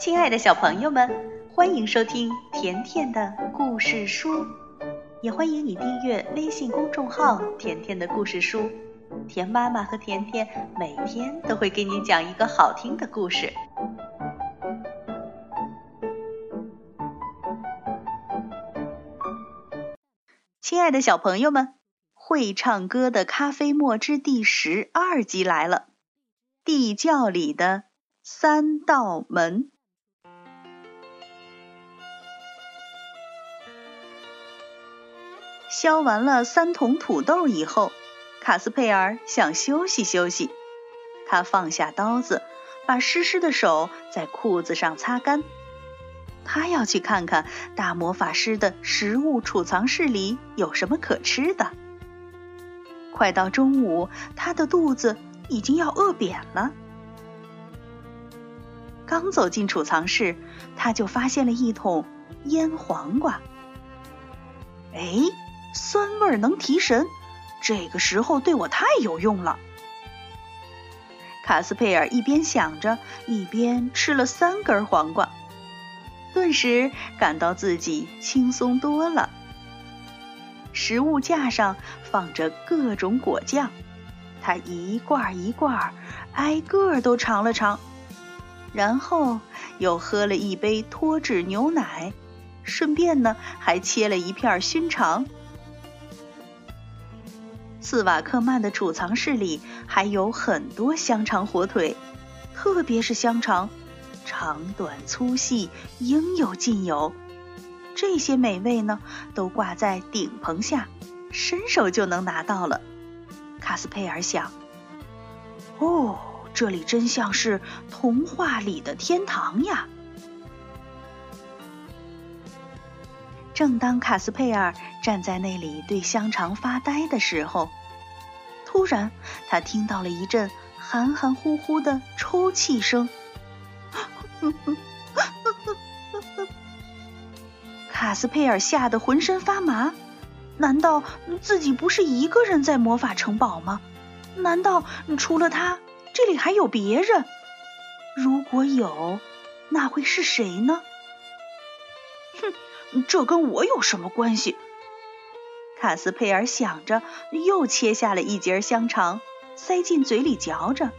亲爱的小朋友们，欢迎收听甜甜的故事书，也欢迎你订阅微信公众号“甜甜的故事书”。甜妈妈和甜甜每天都会给你讲一个好听的故事。亲爱的小朋友们，会唱歌的咖啡墨汁第十二集来了，地窖里的三道门。削完了三桶土豆以后，卡斯佩尔想休息休息。他放下刀子，把湿湿的手在裤子上擦干。他要去看看大魔法师的食物储藏室里有什么可吃的。快到中午，他的肚子已经要饿扁了。刚走进储藏室，他就发现了一桶腌黄瓜。哎！酸味儿能提神，这个时候对我太有用了。卡斯佩尔一边想着，一边吃了三根黄瓜，顿时感到自己轻松多了。食物架上放着各种果酱，他一罐一罐挨个都尝了尝，然后又喝了一杯脱脂牛奶，顺便呢还切了一片熏肠。斯瓦克曼的储藏室里还有很多香肠、火腿，特别是香肠，长短粗细应有尽有。这些美味呢，都挂在顶棚下，伸手就能拿到了。卡斯佩尔想：“哦，这里真像是童话里的天堂呀！”正当卡斯佩尔站在那里对香肠发呆的时候，突然他听到了一阵含含糊糊的抽泣声。卡斯佩尔吓得浑身发麻。难道自己不是一个人在魔法城堡吗？难道除了他，这里还有别人？如果有，那会是谁呢？哼这跟我有什么关系？卡斯佩尔想着，又切下了一截香肠，塞进嘴里嚼着。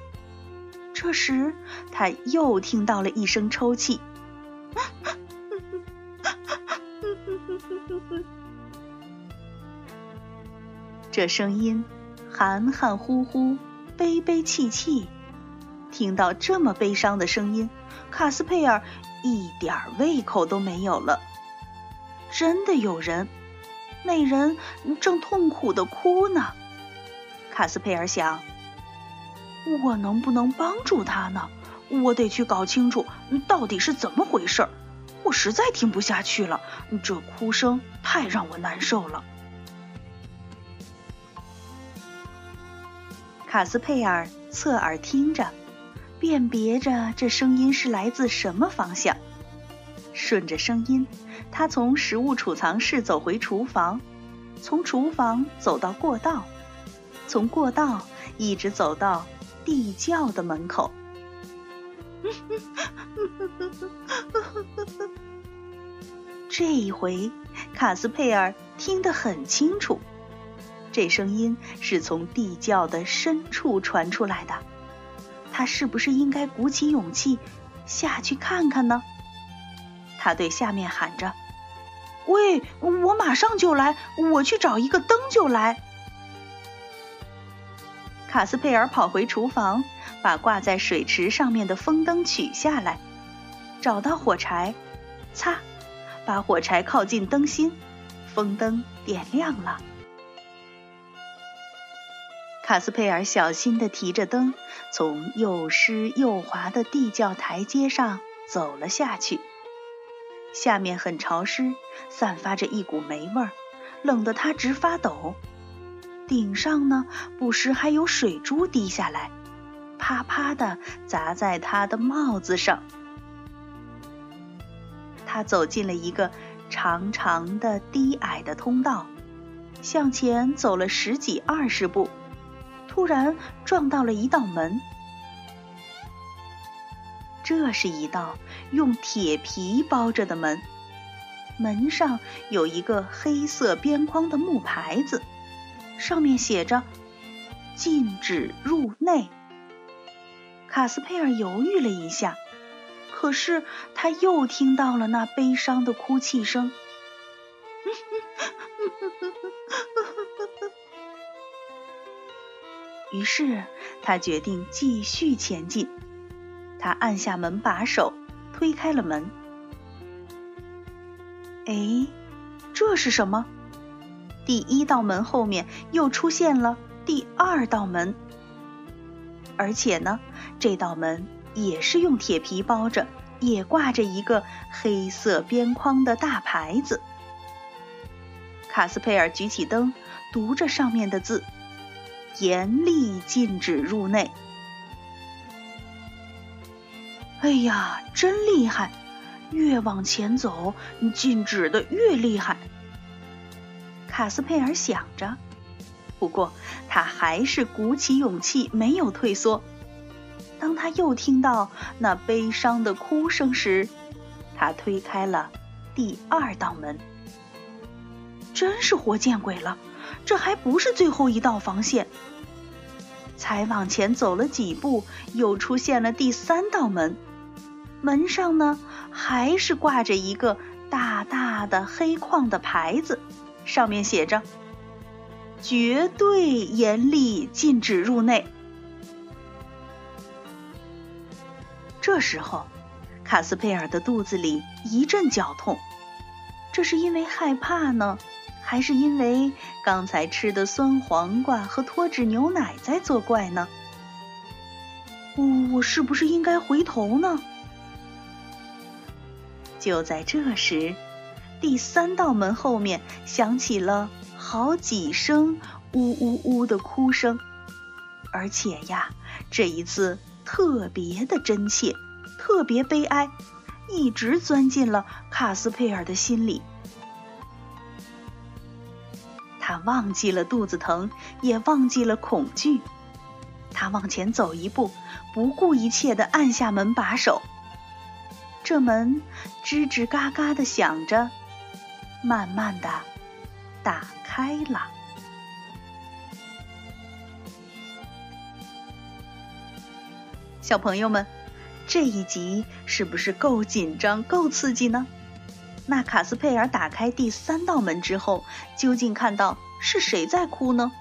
这时，他又听到了一声抽泣，这声音含含糊糊、悲悲戚戚。听到这么悲伤的声音，卡斯佩尔一点胃口都没有了。真的有人，那人正痛苦的哭呢。卡斯佩尔想：我能不能帮助他呢？我得去搞清楚到底是怎么回事儿。我实在听不下去了，这哭声太让我难受了。卡斯佩尔侧耳听着，辨别着这声音是来自什么方向，顺着声音。他从食物储藏室走回厨房，从厨房走到过道，从过道一直走到地窖的门口。这一回，卡斯佩尔听得很清楚，这声音是从地窖的深处传出来的。他是不是应该鼓起勇气下去看看呢？他对下面喊着。喂，我马上就来，我去找一个灯就来。卡斯佩尔跑回厨房，把挂在水池上面的风灯取下来，找到火柴，擦，把火柴靠近灯芯，风灯点亮了。卡斯佩尔小心地提着灯，从又湿又滑的地窖台阶上走了下去。下面很潮湿，散发着一股霉味儿，冷得他直发抖。顶上呢，不时还有水珠滴下来，啪啪的砸在他的帽子上。他走进了一个长长的、低矮的通道，向前走了十几二十步，突然撞到了一道门。这是一道用铁皮包着的门，门上有一个黑色边框的木牌子，上面写着“禁止入内”。卡斯佩尔犹豫了一下，可是他又听到了那悲伤的哭泣声。于是他决定继续前进。他按下门把手，推开了门。哎，这是什么？第一道门后面又出现了第二道门，而且呢，这道门也是用铁皮包着，也挂着一个黑色边框的大牌子。卡斯佩尔举起灯，读着上面的字。严厉禁止入内。哎呀，真厉害！越往前走，禁止的越厉害。卡斯佩尔想着，不过他还是鼓起勇气，没有退缩。当他又听到那悲伤的哭声时，他推开了第二道门。真是活见鬼了！这还不是最后一道防线。才往前走了几步，又出现了第三道门。门上呢，还是挂着一个大大的黑框的牌子，上面写着“绝对严厉禁止入内”。这时候，卡斯佩尔的肚子里一阵绞痛，这是因为害怕呢？还是因为刚才吃的酸黄瓜和脱脂牛奶在作怪呢？我是不是应该回头呢？就在这时，第三道门后面响起了好几声呜呜呜的哭声，而且呀，这一次特别的真切，特别悲哀，一直钻进了卡斯佩尔的心里。他忘记了肚子疼，也忘记了恐惧。他往前走一步，不顾一切地按下门把手。这门吱吱嘎嘎的响着，慢慢的打开了。小朋友们，这一集是不是够紧张、够刺激呢？那卡斯佩尔打开第三道门之后，究竟看到是谁在哭呢？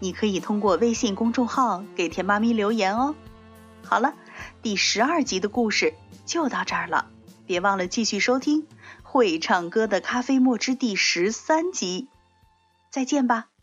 你可以通过微信公众号给甜妈咪留言哦。好了，第十二集的故事就到这儿了，别忘了继续收听《会唱歌的咖啡沫》之第十三集。再见吧。